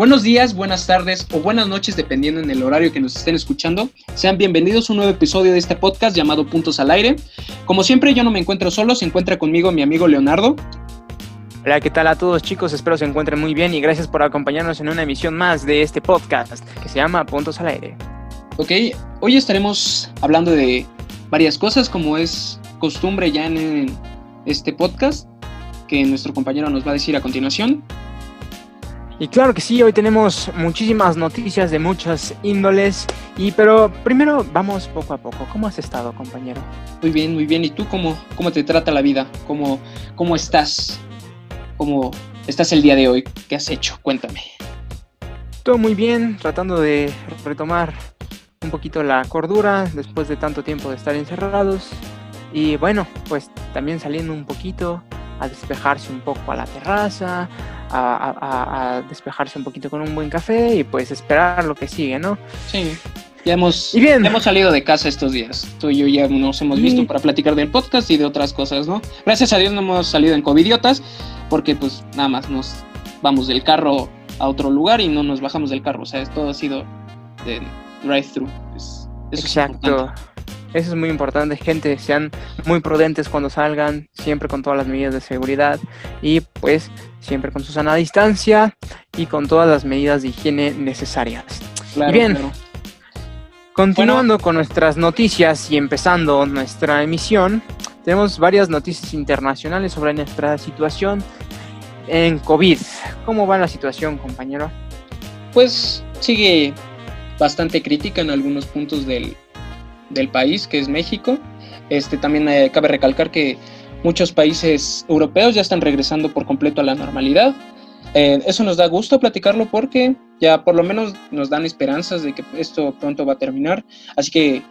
Buenos días, buenas tardes o buenas noches, dependiendo en el horario que nos estén escuchando. Sean bienvenidos a un nuevo episodio de este podcast llamado Puntos al Aire. Como siempre, yo no me encuentro solo, se encuentra conmigo mi amigo Leonardo. Hola, ¿qué tal a todos chicos? Espero se encuentren muy bien y gracias por acompañarnos en una emisión más de este podcast que se llama Puntos al Aire. Ok, hoy estaremos hablando de varias cosas como es costumbre ya en este podcast que nuestro compañero nos va a decir a continuación. Y claro que sí, hoy tenemos muchísimas noticias de muchas índoles, y pero primero vamos poco a poco. ¿Cómo has estado, compañero? Muy bien, muy bien. ¿Y tú cómo, cómo te trata la vida? ¿Cómo, cómo estás? ¿Cómo estás el día de hoy? ¿Qué has hecho? Cuéntame. Todo muy bien, tratando de retomar un poquito la cordura después de tanto tiempo de estar encerrados. Y bueno, pues también saliendo un poquito a despejarse un poco a la terraza, a, despejarse un poquito con un buen café y pues esperar lo que sigue, ¿no? Sí. Ya hemos, hemos salido de casa estos días. Tú y yo ya nos hemos visto para platicar del podcast y de otras cosas, ¿no? Gracias a Dios no hemos salido en covidiotas, porque pues nada más nos vamos del carro a otro lugar y no nos bajamos del carro. O sea, todo ha sido de drive-thru. Exacto. Eso es muy importante, gente, sean muy prudentes cuando salgan, siempre con todas las medidas de seguridad y pues siempre con su sana distancia y con todas las medidas de higiene necesarias. y bien, continuando con nuestras noticias y empezando nuestra emisión, tenemos varias noticias internacionales sobre nuestra situación en COVID. ¿Cómo va la situación, compañero? Pues sigue bastante crítica en algunos puntos del, del país, que es México. Este, también eh, cabe recalcar que muchos países europeos ya están regresando por completo a la normalidad. Eh, eso nos da gusto platicarlo porque ya por lo menos nos dan esperanzas de que esto pronto va a terminar. Así que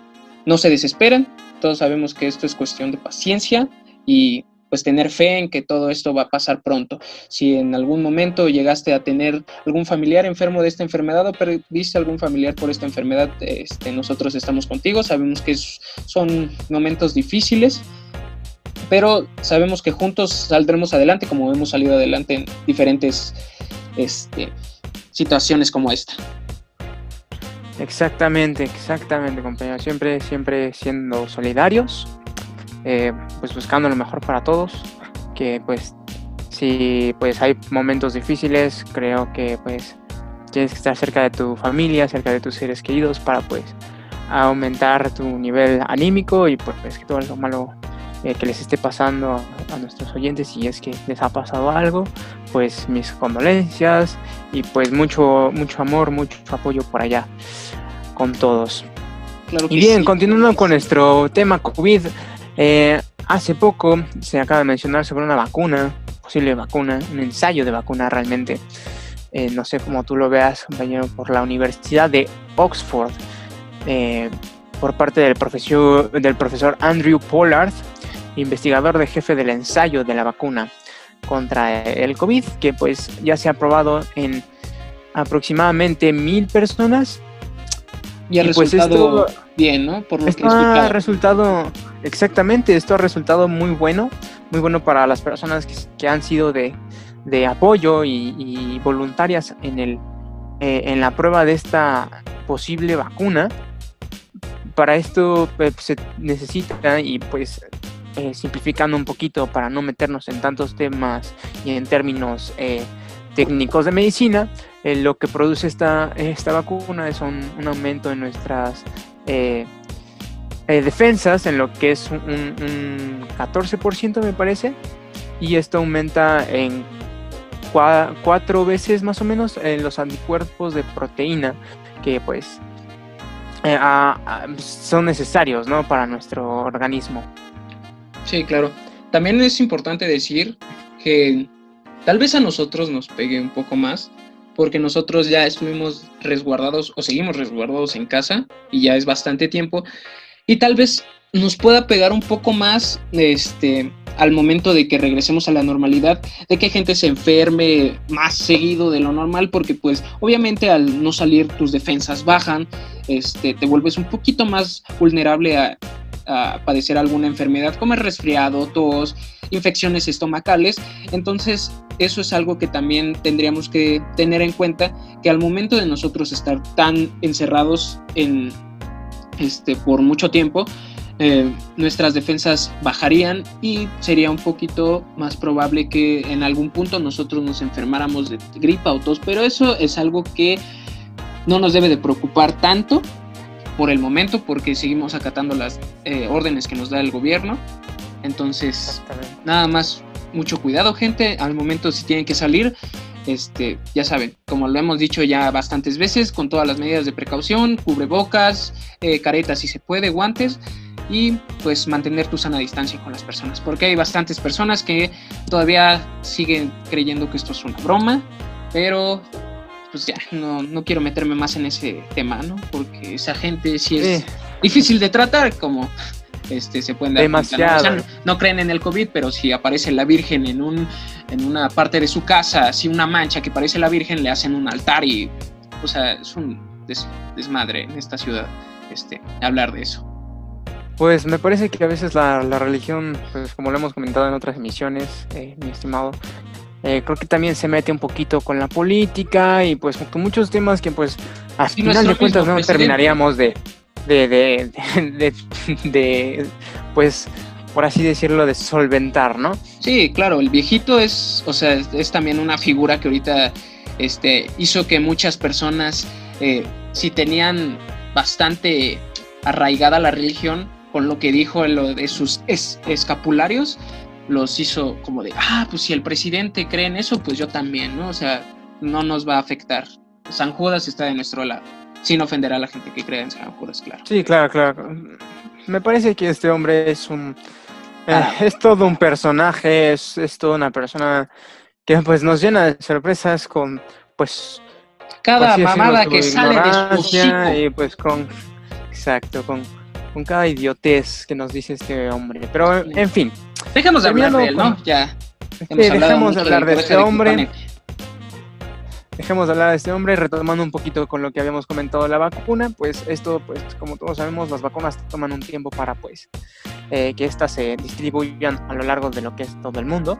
no se desesperen, todos sabemos que esto es cuestión de paciencia y pues tener fe en que todo esto va a pasar pronto. Si en algún momento llegaste a tener algún familiar enfermo de esta enfermedad o perdiste algún familiar por esta enfermedad, este, nosotros estamos contigo, sabemos que son momentos difíciles, pero sabemos que juntos saldremos adelante como hemos salido adelante en diferentes este, situaciones como esta. Exactamente, exactamente, compañero. Siempre, siempre siendo solidarios eh, pues buscando lo mejor para todos, que pues si pues hay momentos difíciles, creo que pues tienes que estar cerca de tu familia, cerca de tus seres queridos para pues aumentar tu nivel anímico y pues, que todo lo malo eh, que les esté pasando a nuestros oyentes si es que les ha pasado algo pues mis condolencias y pues mucho mucho amor mucho apoyo por allá con todos. Y bien continuando con nuestro tema COVID eh, hace poco se acaba de mencionar sobre una vacuna, posible vacuna, un ensayo de vacuna realmente. Eh, no sé cómo tú lo veas, compañero, por la Universidad de Oxford, eh, por parte del profesor, del profesor Andrew Pollard, investigador de jefe del ensayo de la vacuna contra el COVID, que pues ya se ha probado en aproximadamente mil personas. Y ha pues resultado bien, ¿no? Por lo que ha resultado Exactamente, esto ha resultado muy bueno, muy bueno para las personas que, han sido de, apoyo y, voluntarias en, el, eh, en la prueba de esta posible vacuna. Para esto pues, se necesita, y pues eh, simplificando un poquito para no meternos en tantos temas y en términos eh, técnicos de medicina, lo que produce esta, esta vacuna es un, un aumento en nuestras eh, defensas en lo que es un, 14% me parece y esto aumenta en cuatro veces más o menos en los anticuerpos de proteína que pues eh, son necesarios ¿no? para nuestro organismo. Sí, claro. También es importante decir que tal vez a nosotros nos pegue un poco más porque nosotros ya estuvimos resguardados o seguimos resguardados en casa y ya es bastante tiempo y tal vez nos pueda pegar un poco más este, al momento de que regresemos a la normalidad, de que gente se enferme más seguido de lo normal, porque pues obviamente al no salir tus defensas bajan, este, te vuelves un poquito más vulnerable a, padecer alguna enfermedad como el resfriado, tos, infecciones estomacales. Entonces eso es algo que también tendríamos que tener en cuenta, que al momento de nosotros estar tan encerrados en, este, por mucho tiempo, eh, nuestras defensas bajarían y sería un poquito más probable que en algún punto nosotros nos enfermáramos de gripa o tos, pero eso es algo que no nos debe de preocupar tanto por el momento porque seguimos acatando las eh, órdenes que nos da el gobierno. Entonces, nada más, mucho cuidado gente, al momento si tienen que salir, este, ya saben, como lo hemos dicho ya bastantes veces, con todas las medidas de precaución, cubrebocas, eh, caretas si se puede, guantes y pues mantener tu sana distancia con las personas, porque hay bastantes personas que todavía siguen creyendo que esto es una broma, pero pues ya, no, no quiero meterme más en ese tema, ¿no? Porque esa gente sí es difícil de tratar, como este, se pueden dar Demasiado. ¿no? creen en el COVID, pero si aparece la Virgen en, un, en una parte de su casa, si una mancha que parece la Virgen, le hacen un altar y, o sea, es un desmadre en esta ciudad este, hablar de eso. Pues me parece que a veces la, religión, pues como lo hemos comentado en otras emisiones, eh, mi estimado, eh, creo que también se mete un poquito con la política y pues con muchos temas que pues a final de cuentas no terminaríamos de de, de, de, pues por así decirlo, de solventar, ¿no? Sí, claro, el viejito es, o sea, es, también una figura que ahorita este, hizo que muchas personas, eh, si tenían bastante arraigada la religión, con lo que dijo en lo de sus escapularios, los hizo como de, ah, pues si el presidente cree en eso, pues yo también, ¿no? O sea, no nos va a afectar. San Judas está de nuestro lado, sin ofender a la gente que cree en San Judas, claro. Sí, claro, claro. Me parece que este hombre es un... Eh, ah. es todo un personaje, es, es toda una persona que pues nos llena de sorpresas con, pues... Cada mamada que sale de su Y pues con... Exacto, con con cada idiotez que nos dice este hombre. Pero, en fin. Dejemos de hablar de él, ¿no? Ya. dejemos de hablar de este hombre. Dejemos de hablar de este hombre, retomando un poquito con lo que habíamos comentado la vacuna, pues esto, pues como todos sabemos, las vacunas toman un tiempo para pues eh, que éstas se distribuyan a lo largo de lo que es todo el mundo.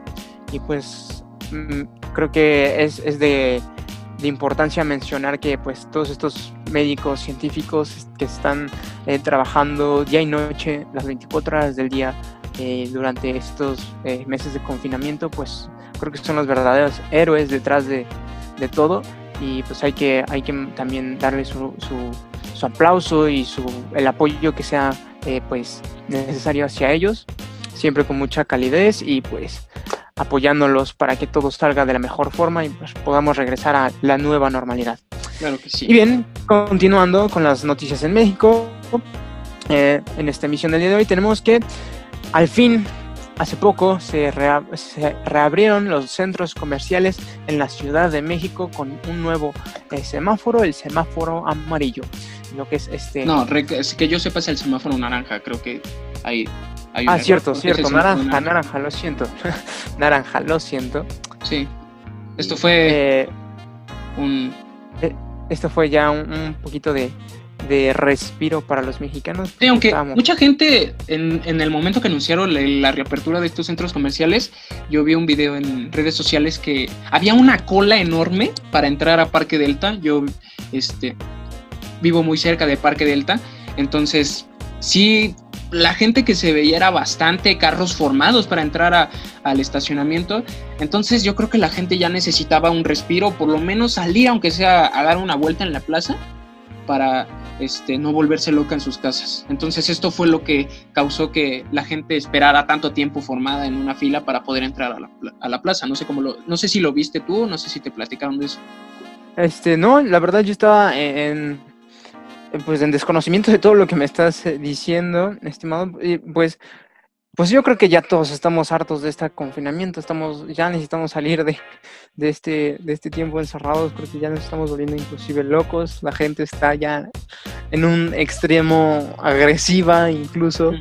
Y pues mm, creo que es, es de de importancia mencionar que pues todos estos médicos científicos que están eh, trabajando día y noche las 24 horas del día eh, durante estos eh, meses de confinamiento pues creo que son los verdaderos héroes detrás de, de todo y pues hay que, hay que también darle su, su, su aplauso y su, el apoyo que sea pues necesario hacia ellos siempre con mucha calidez y pues apoyándolos para que todo salga de la mejor forma y pues, podamos regresar a la nueva normalidad. Claro que sí. Y bien, continuando con las noticias en México, eh, en esta emisión del día de hoy tenemos que al fin, hace poco, se, reabrieron los centros comerciales en la Ciudad de México con un nuevo eh, semáforo, el semáforo amarillo. Lo que es este. No, que yo sepa es el semáforo naranja, creo que hay ah, cierto, cierto, naranja, naranja, lo siento. naranja, lo siento. Sí. Esto fue eh, un... Eh, esto fue ya un, poquito de, respiro para los mexicanos. Sí, aunque mucha gente en, el momento que anunciaron la, reapertura de estos centros comerciales, yo vi un video en redes sociales que había una cola enorme para entrar a Parque Delta. Yo este, vivo muy cerca de Parque Delta, entonces sí la gente que se veía era bastante carros formados para entrar al estacionamiento. Entonces yo creo que la gente ya necesitaba un respiro, por lo menos salir, aunque sea a dar una vuelta en la plaza, para este, no volverse loca en sus casas. Entonces esto fue lo que causó que la gente esperara tanto tiempo formada en una fila para poder entrar a la, plaza. No sé cómo lo, no sé si lo viste tú, no sé si te platicaron de eso. Este, no, la verdad yo estaba en, pues en desconocimiento de todo lo que me estás eh, diciendo, estimado, pues, pues yo creo que ya todos estamos hartos de este confinamiento, estamos, ya necesitamos salir de, de, este, de este tiempo encerrados, creo que ya nos estamos volviendo inclusive locos, la gente está ya en un extremo agresiva incluso.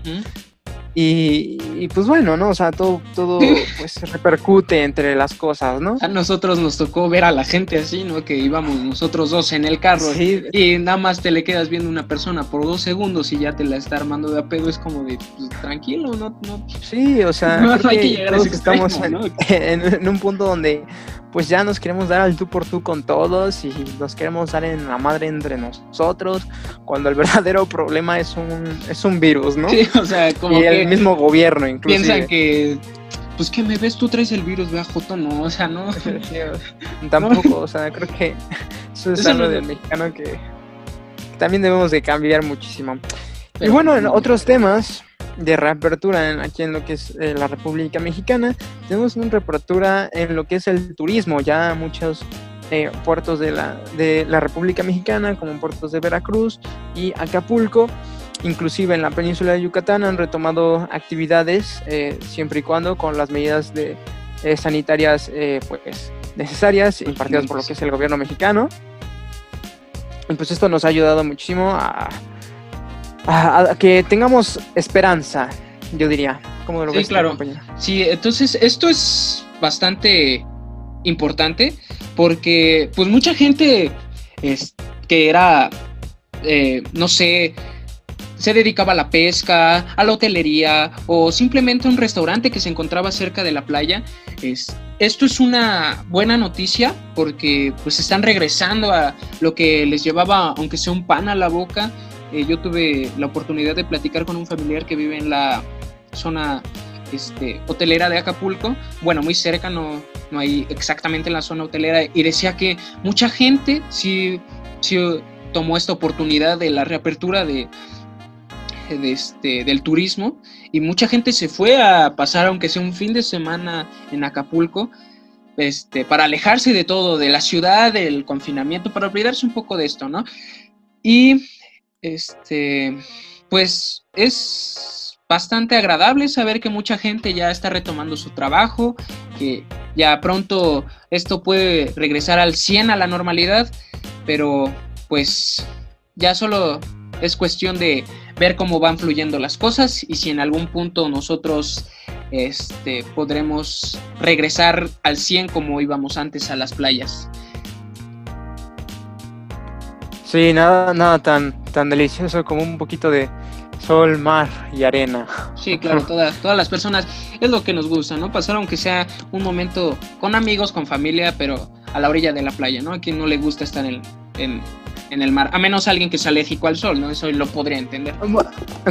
Y, pues bueno, ¿no? O sea, todo, todo pues repercute entre las cosas, ¿no? A nosotros nos tocó ver a la gente así, ¿no? Que íbamos nosotros dos en el carro y nada más te le quedas viendo una persona por dos segundos y ya te la está armando de apego. Es como de, pues, tranquilo, ¿no? no sí, o sea, no, hay que llegar a ese estamos en, un punto donde pues ya nos queremos dar al tú por tú con todos y nos queremos dar en la madre entre nosotros, cuando el verdadero problema es un, es un virus, ¿no? Sí, o sea, como y el mismo gobierno incluso. Piensan que, pues que me ves, tú traes el virus, vea Joto, no, o sea, no. tampoco, o sea, creo que eso es algo del mexicano que, también debemos de cambiar muchísimo. y bueno, en otros temas, de reapertura aquí en lo que es eh, la República Mexicana. Tenemos una reapertura en lo que es el turismo. Ya muchos eh, puertos de la, de la República Mexicana, como puertos de Veracruz y Acapulco, inclusive en la península de Yucatán, han retomado actividades eh, siempre y cuando con las medidas de, sanitarias pues, necesarias impartidas por lo que es el gobierno mexicano. Y pues esto nos ha ayudado muchísimo a a, que tengamos esperanza, yo diría. ¿Cómo lo sí, claro. Sí, entonces esto es bastante importante porque pues mucha gente es, que era, eh, no sé, se dedicaba a la pesca, a la hotelería o simplemente a un restaurante que se encontraba cerca de la playa. Es, esto es una buena noticia porque pues están regresando a lo que les llevaba, aunque sea un pan a la boca, eh, yo tuve la oportunidad de platicar con un familiar que vive en la zona este, hotelera de Acapulco, bueno, muy cerca, no, no hay exactamente en la zona hotelera, y decía que mucha gente sí, sí tomó esta oportunidad de la reapertura de, de este, del turismo. Y mucha gente se fue a pasar, aunque sea un fin de semana en Acapulco, este, para alejarse de todo, de la ciudad, del confinamiento, para olvidarse un poco de esto, ¿no? Y este, pues es bastante agradable saber que mucha gente ya está retomando su trabajo, que ya pronto esto puede regresar al 100 a la normalidad, pero pues ya solo es cuestión de ver cómo van fluyendo las cosas y si en algún punto nosotros este, podremos regresar al 100 como íbamos antes a las playas. Sí, nada, nada tan, tan delicioso como un poquito de sol, mar y arena. Sí, claro, todas, todas las personas es lo que nos gusta, ¿no? Pasar aunque sea un momento con amigos, con familia, pero a la orilla de la playa, ¿no? A quien no le gusta estar en, en, en el mar, a menos alguien que sea alérgico al sol, ¿no? Eso lo podría entender.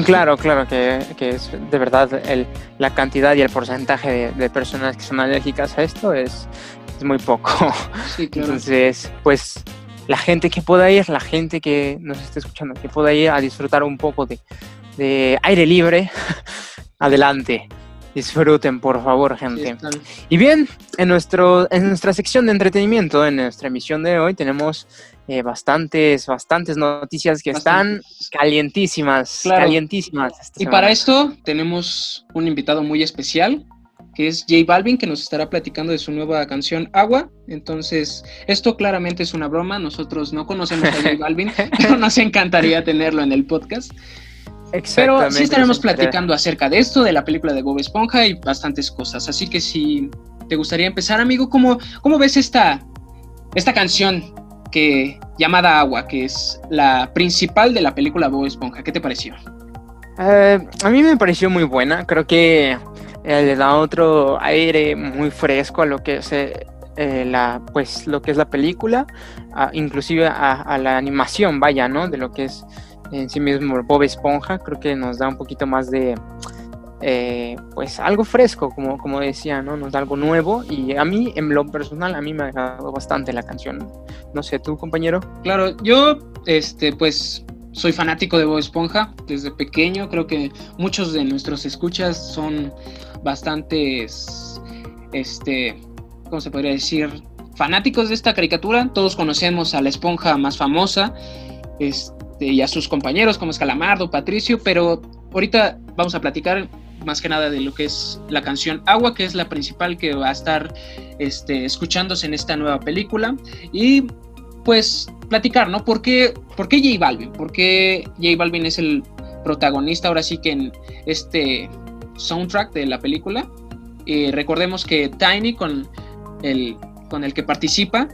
Claro, claro, que, que es de verdad el, la cantidad y el porcentaje de, de, personas que son alérgicas a esto es, es muy poco. Sí, claro. Entonces, pues la gente que pueda ir, la gente que nos esté escuchando, que pueda ir a disfrutar un poco de, aire libre, adelante. Disfruten, por favor, gente. y bien, en, nuestro, en nuestra sección de entretenimiento, en nuestra emisión de hoy, tenemos eh, bastantes, bastantes noticias que están calientísimas, calientísimas. y para esto tenemos un invitado muy especial, que es J Balvin, que nos estará platicando de su nueva canción Agua. Entonces, esto claramente es una broma. Nosotros no conocemos a J Balvin, pero nos encantaría tenerlo en el podcast. Pero sí estaremos platicando acerca de esto, de la película de Bob Esponja y bastantes cosas. Así que si te gustaría empezar, amigo, ¿cómo, cómo ves esta, esta canción que, llamada Agua, que es la principal de la película Bob Esponja? ¿Qué te pareció? Eh, a mí me pareció muy buena. Creo que eh, le da otro aire muy fresco a lo que es eh, eh, la pues lo que es la película inclusive a, la animación vaya no de lo que es en sí mismo Bob Esponja creo que nos da un poquito más de pues algo fresco como como decía no nos da algo nuevo y a mí en lo personal a mí me ha agradado bastante la canción. No sé tú compañero claro yo este pues soy fanático de Bob Esponja desde pequeño. Creo que muchos de nuestros escuchas son bastantes, este, ¿cómo se podría decir? Fanáticos de esta caricatura. Todos conocemos a la esponja más famosa este, y a sus compañeros como es Calamardo, Patricio, pero ahorita vamos a platicar más que nada de lo que es la canción Agua, que es la principal que va a estar este, escuchándose en esta nueva película. Y pues platicar, ¿no? ¿Por qué, ¿Por J Balvin? ¿Por qué J Balvin es el protagonista ahora sí que en este soundtrack de la película. Y recordemos que Tiny, con el, con el que participa,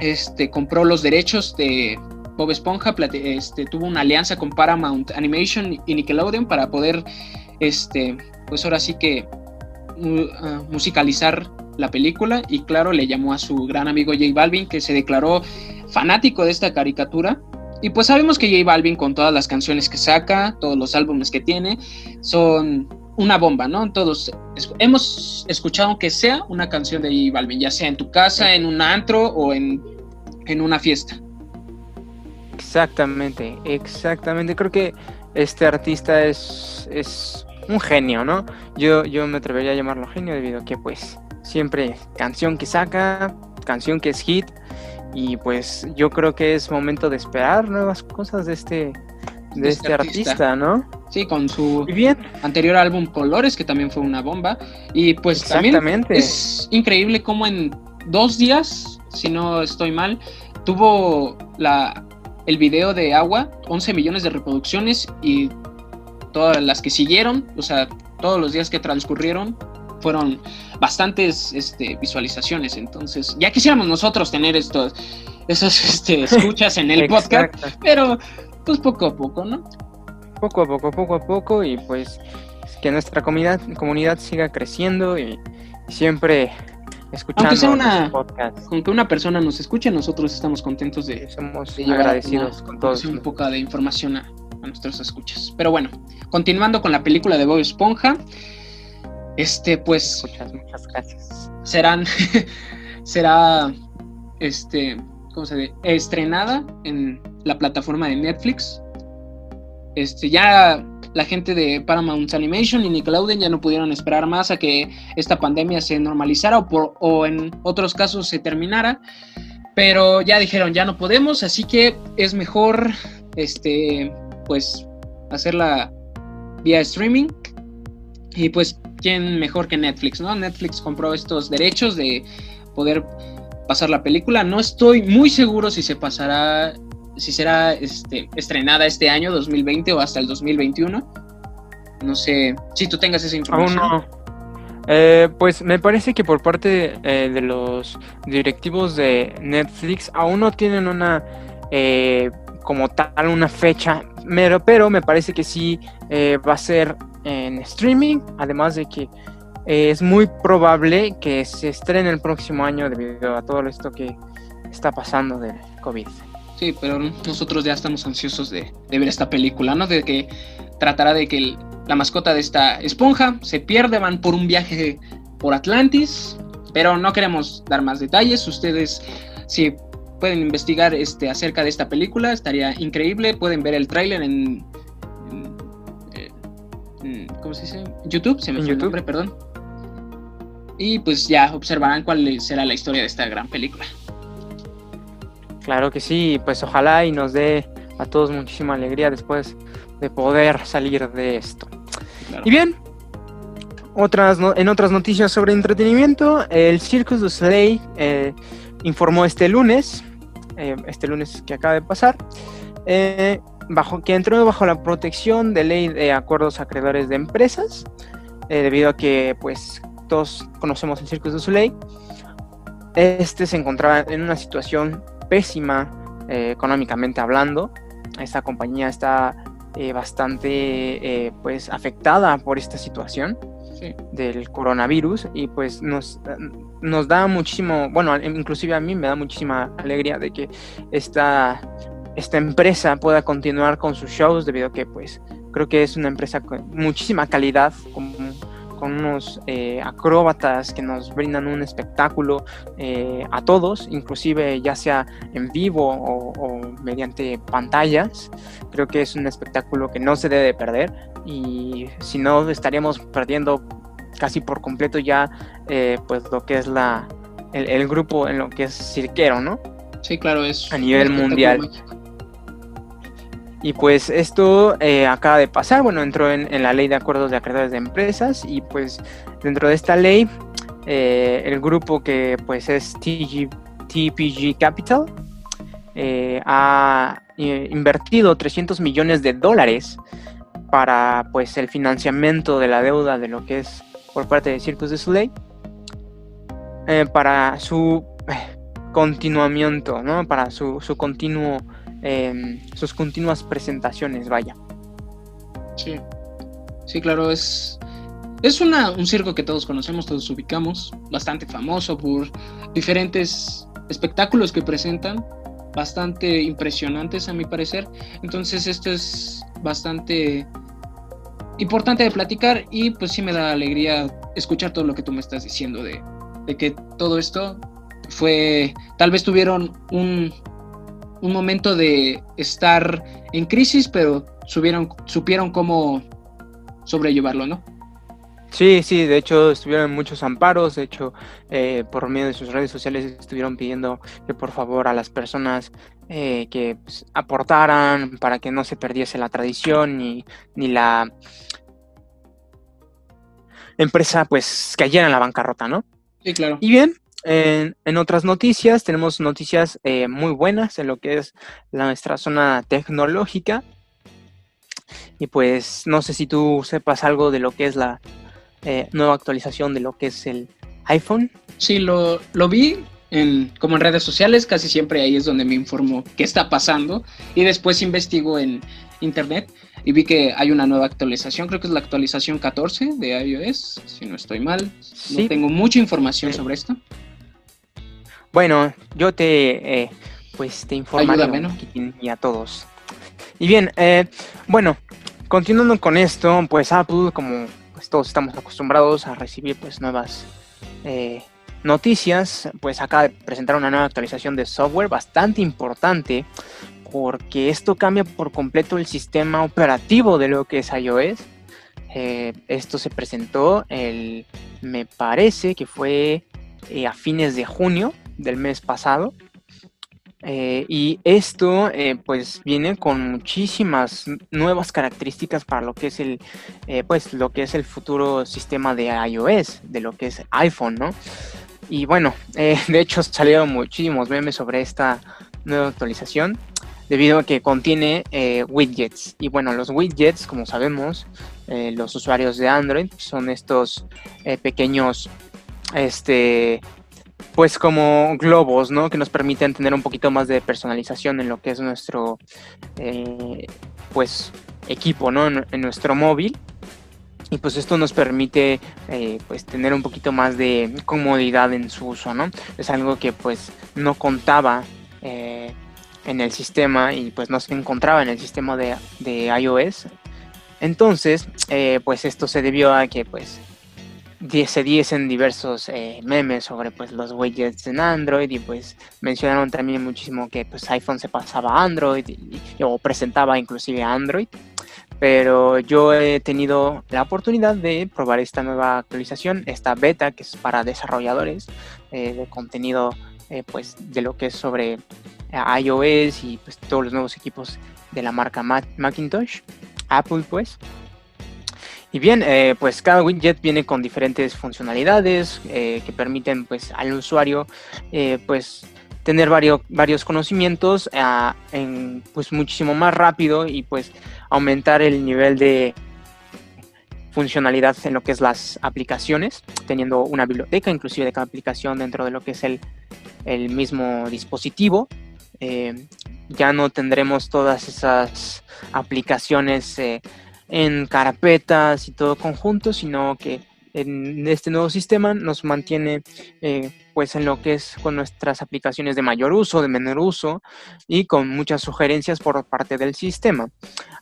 este, compró los derechos de Bob Esponja, este, tuvo una alianza con Paramount Animation y Nickelodeon para poder, este, pues ahora sí que uh, musicalizar la película y claro, le llamó a su gran amigo J Balvin que se declaró fanático de esta caricatura. Y pues sabemos que J Balvin con todas las canciones que saca, todos los álbumes que tiene, son una bomba, ¿no? Todos hemos escuchado que sea una canción de J Balvin, ya sea en tu casa, en un antro o en, en una fiesta. Exactamente, exactamente. Creo que este artista es, es un genio, ¿no? Yo, yo me atrevería a llamarlo genio debido a que pues siempre canción que saca, canción que es hit y pues yo creo que es momento de esperar nuevas cosas de este de, este, este artista. ¿no? Sí, con su anterior álbum Colores, que también fue una bomba. Y pues también es increíble cómo en dos días, si no estoy mal, tuvo la, el video de Agua, 11 millones de reproducciones y todas las que siguieron, o sea, todos los días que transcurrieron, fueron bastantes este, visualizaciones. Entonces, ya quisiéramos nosotros tener estos, esos este, escuchas en el podcast, pero pues poco a poco, ¿no? Poco a poco, poco a poco, y pues que nuestra comunidad, comunidad siga creciendo y siempre escuchando Aunque sea una, Con que una persona nos escuche, nosotros estamos contentos de... Somos agradecidos con todos. Un poco de información a, a nuestros escuchas. Pero bueno, continuando con la película de Bob Esponja, este, pues. Muchas, muchas gracias. Serán. será. Este. ¿Cómo se dice? Estrenada en la plataforma de Netflix. Este, ya la gente de Paramount Animation y Nickelodeon ya no pudieron esperar más a que esta pandemia se normalizara o, por, o en otros casos se terminara. Pero ya dijeron, ya no podemos, así que es mejor, este, pues, hacerla vía streaming. Y pues quién mejor que Netflix, ¿no? Netflix compró estos derechos de poder pasar la película. No estoy muy seguro si se pasará, si será este, estrenada este año 2020 o hasta el 2021. No sé si tú tengas esa información. Aún no. Eh, pues me parece que por parte eh, de los directivos de Netflix aún no tienen una eh, como tal una fecha, pero, pero me parece que sí va a ser en streaming, además de que eh, es muy probable que se estrene el próximo año debido a todo esto que está pasando del COVID. Sí, pero nosotros ya estamos ansiosos de, ver esta película, ¿no? De que tratará de que la mascota de esta esponja se pierde, van por un viaje por Atlantis, pero no queremos dar más detalles. Ustedes, si pueden investigar este, acerca de esta película, estaría increíble. Pueden ver el tráiler en ¿cómo se dice? YouTube, se me fue el nombre, perdón. Y pues ya observarán cuál será la historia de esta gran película. Claro que sí, pues ojalá y nos dé a todos muchísima alegría después de poder salir de esto. Y bien, otras en otras noticias sobre entretenimiento, el Circus du Soleil eh, informó este lunes, eh, este lunes que acaba de pasar, eh, bajo, que entró bajo la protección de ley de acuerdos acreedores de empresas, eh, debido a que pues todos conocemos el Circus de Soleil. Este se encontraba en una situación pésima eh, económicamente hablando. Esta compañía está eh, bastante pues afectada por esta situación del coronavirus y pues nos, nos da muchísimo, bueno, inclusive a mí me da muchísima alegría de que esta esta empresa pueda continuar con sus shows debido a que pues creo que es una empresa con muchísima calidad, con, con unos eh, acróbatas que nos brindan un espectáculo eh, a todos, inclusive ya sea en vivo o, mediante pantallas. Creo que es un espectáculo que no se debe perder y si no estaríamos perdiendo casi por completo ya eh, pues lo que es la el, el, grupo en lo que es cirquero, ¿no? Sí, claro, es a nivel mundial. Y pues esto eh, acaba de pasar, bueno, entró en, la ley de acuerdos de acreedores de empresas y pues dentro de esta ley eh, el grupo que pues es TPG Capital eh, ha invertido 300 millones de dólares para pues el financiamiento de la deuda de lo que es por parte de Circus de Soleil para su continuamiento, ¿no? Para su, su continuo, em, sus continuas presentaciones, vaya. Sí, sí, claro, es, es un circo que todos conocemos, todos ubicamos, bastante famoso por diferentes espectáculos que presentan, bastante impresionantes a mi parecer. Entonces esto es bastante importante de platicar y pues sí me da alegría escuchar todo lo que tú me estás diciendo de, de que todo esto fue, tal vez tuvieron un, un momento de estar en crisis, pero subieron, supieron cómo sobrellevarlo, ¿no? Sí, sí, de hecho estuvieron muchos amparos, de hecho eh, por medio de sus redes sociales estuvieron pidiendo que por favor a las personas eh, que pues, aportaran para que no se perdiese la tradición ni, ni la empresa pues cayera en la bancarrota, ¿no? Sí, claro. Y bien, en, en otras noticias tenemos noticias eh, muy buenas en lo que es la, nuestra zona tecnológica. Y pues no sé si tú sepas algo de lo que es la eh, nueva actualización de lo que es el iPhone. Sí, lo, lo vi en, como en redes sociales, casi siempre ahí es donde me informo qué está pasando y después investigo en internet y vi que hay una nueva actualización, creo que es la actualización 14 de iOS, si no estoy mal. No tengo mucha información sobre esto. Bueno, yo te eh, pues te informaré y a todos. Y bien, eh, bueno, continuando con esto, pues Apple, como pues todos estamos acostumbrados a recibir pues nuevas eh, noticias, pues acaba de presentar una nueva actualización de software bastante importante porque esto cambia por completo el sistema operativo de lo que es iOS. Eh, esto se presentó, el, me parece que fue eh, a fines de junio del mes pasado. Eh, y esto pues viene con muchísimas nuevas características para lo que es el pues lo que es el futuro sistema de iOS, de lo que es iPhone, ¿no? Y bueno, de hecho salieron muchísimos memes sobre esta nueva actualización debido a que contiene eh, widgets. Y bueno, los widgets, como sabemos, eh, los usuarios de Android son estos eh, pequeños, este, pues como globos, ¿no? Que nos permiten tener un poquito más de personalización en lo que es nuestro, pues, equipo, ¿no? En, nuestro móvil. Y pues esto nos permite pues tener un poquito más de comodidad en su uso, ¿no? Es algo que pues no contaba en el sistema y pues no se encontraba en el sistema de, iOS. Entonces, eh, pues esto se debió a que pues se diesen diversos eh, memes sobre pues los widgets en Android y pues mencionaron también muchísimo que pues iPhone se pasaba a Android o presentaba inclusive Android pero yo he tenido la oportunidad de probar esta nueva actualización, esta beta que es para desarrolladores eh, de contenido pues de lo que es sobre iOS y pues todos los nuevos equipos de la marca Macintosh, Apple pues. Y bien, eh, pues cada widget viene con diferentes funcionalidades eh, que permiten pues al usuario eh, pues tener varios, varios conocimientos ah, en, pues muchísimo más rápido y pues aumentar el nivel de funcionalidad en lo que es las aplicaciones, teniendo una biblioteca inclusive de cada aplicación dentro de lo que es el, el mismo dispositivo. Ya no tendremos todas esas aplicaciones en carpetas y todo conjunto, sino que en este nuevo sistema nos mantiene eh, pues en lo que es con nuestras aplicaciones de mayor uso, de menor uso y con muchas sugerencias por parte del sistema.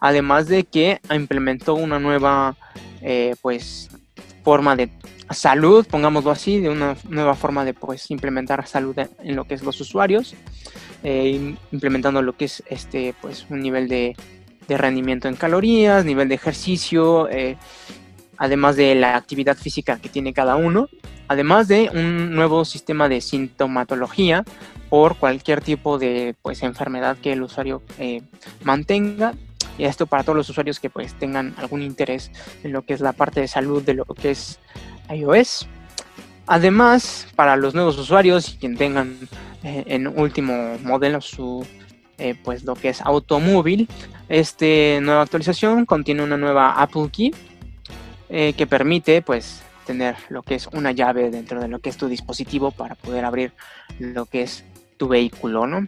Además de que implementó una nueva pues forma de salud, pongámoslo así, de una nueva forma de pues implementar salud en lo que es los usuarios. Eh, implementando lo que es este, pues, un nivel de, rendimiento en calorías, nivel de ejercicio, eh, además de la actividad física que tiene cada uno, además de un nuevo sistema de sintomatología por cualquier tipo de pues, enfermedad que el usuario eh, mantenga. Y esto para todos los usuarios que pues tengan algún interés en lo que es la parte de salud de lo que es iOS. Además, para los nuevos usuarios y quien tengan eh, en último modelo su eh, pues lo que es automóvil. Esta nueva actualización contiene una nueva Apple Key eh, que permite pues tener lo que es una llave dentro de lo que es tu dispositivo para poder abrir lo que es tu vehículo, ¿no?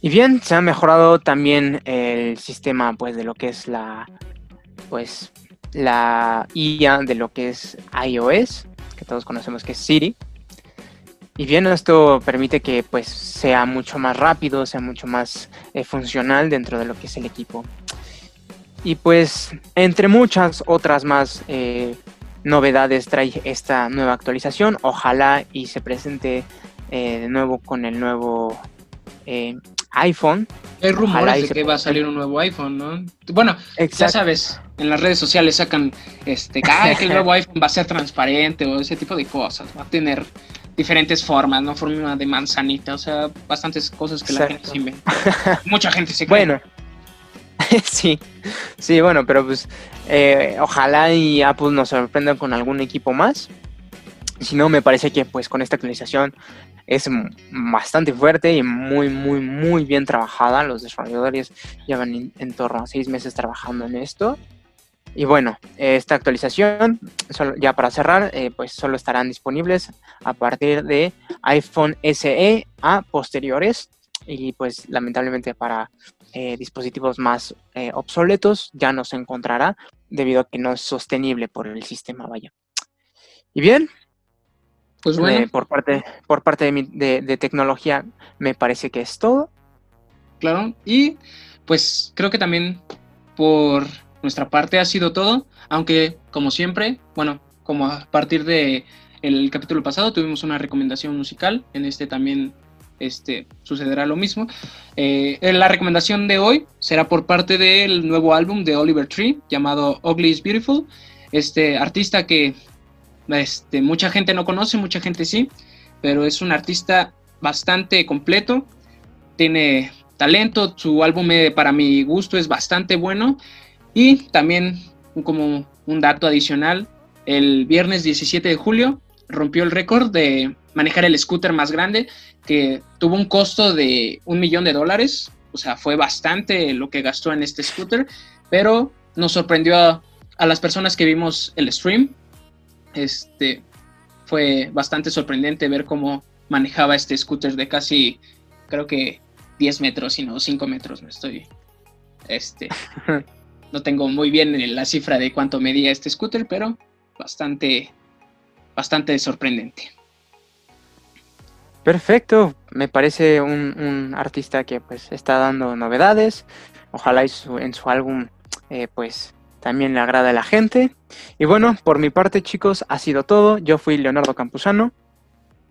Y bien, se ha mejorado también el sistema pues de lo que es la pues la IA de lo que es iOS, que todos conocemos que es Siri. Y bien, esto permite que pues sea mucho más rápido, sea mucho más eh, funcional dentro de lo que es el equipo. Y pues entre muchas otras más eh, novedades trae esta nueva actualización. Ojalá y se presente eh, de nuevo con el nuevo iPhone. Hay rumores de que va a salir un nuevo iPhone, ¿no? Bueno, ya sabes, en las redes sociales sacan este, que el nuevo iPhone va a ser transparente o ese tipo de cosas. Va a tener diferentes formas, ¿no? Forma de manzanita, o sea, bastantes cosas que la gente se inventa. Mucha gente se cree. Bueno, sí, sí, bueno, pero pues eh, ojalá y Apple nos sorprenda con algún equipo más. Si no, me parece que pues con esta actualización es bastante fuerte y muy, muy, muy bien trabajada. Los desarrolladores llevan en torno a seis meses trabajando en esto. Y bueno, esta actualización, ya para cerrar, eh, pues solo estarán disponibles a partir de iPhone SE a posteriores y pues lamentablemente para eh, dispositivos más eh, obsoletos ya no se encontrará debido a que no es sostenible por el sistema, vaya. Y bien, pues bueno. por parte, por parte de, de tecnología me parece que es todo. Claro, y pues creo que también por nuestra parte ha sido todo, aunque como siempre, bueno, como a partir de el capítulo pasado tuvimos una recomendación musical, en este también este, sucederá lo mismo. Eh, la recomendación de hoy será por parte del nuevo álbum de Oliver Tree llamado Ugly is Beautiful, este artista que este, mucha gente no conoce, mucha gente sí, pero es un artista bastante completo, tiene talento, su álbum eh, para mi gusto es bastante bueno y también como un dato adicional, el viernes 17 de julio rompió el récord de manejar el scooter más grande, que tuvo un costo de un millón de dólares, o sea, fue bastante lo que gastó en este scooter, pero nos sorprendió a, las personas que vimos el stream. Este fue bastante sorprendente ver cómo manejaba este scooter de casi, creo que 10 metros, sino 5 metros, me estoy este, No tengo muy bien la cifra de cuánto medía este scooter, pero bastante, bastante sorprendente. Perfecto, me parece un, artista que pues está dando novedades. Ojalá en su álbum eh, pues también le agrada a la gente. Y bueno, por mi parte chicos, ha sido todo. Yo fui Leonardo Campuzano.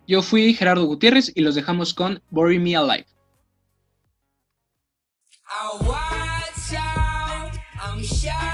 Yo fui Gerardo Gutiérrez y los dejamos con Bury Me Alive. shut shine.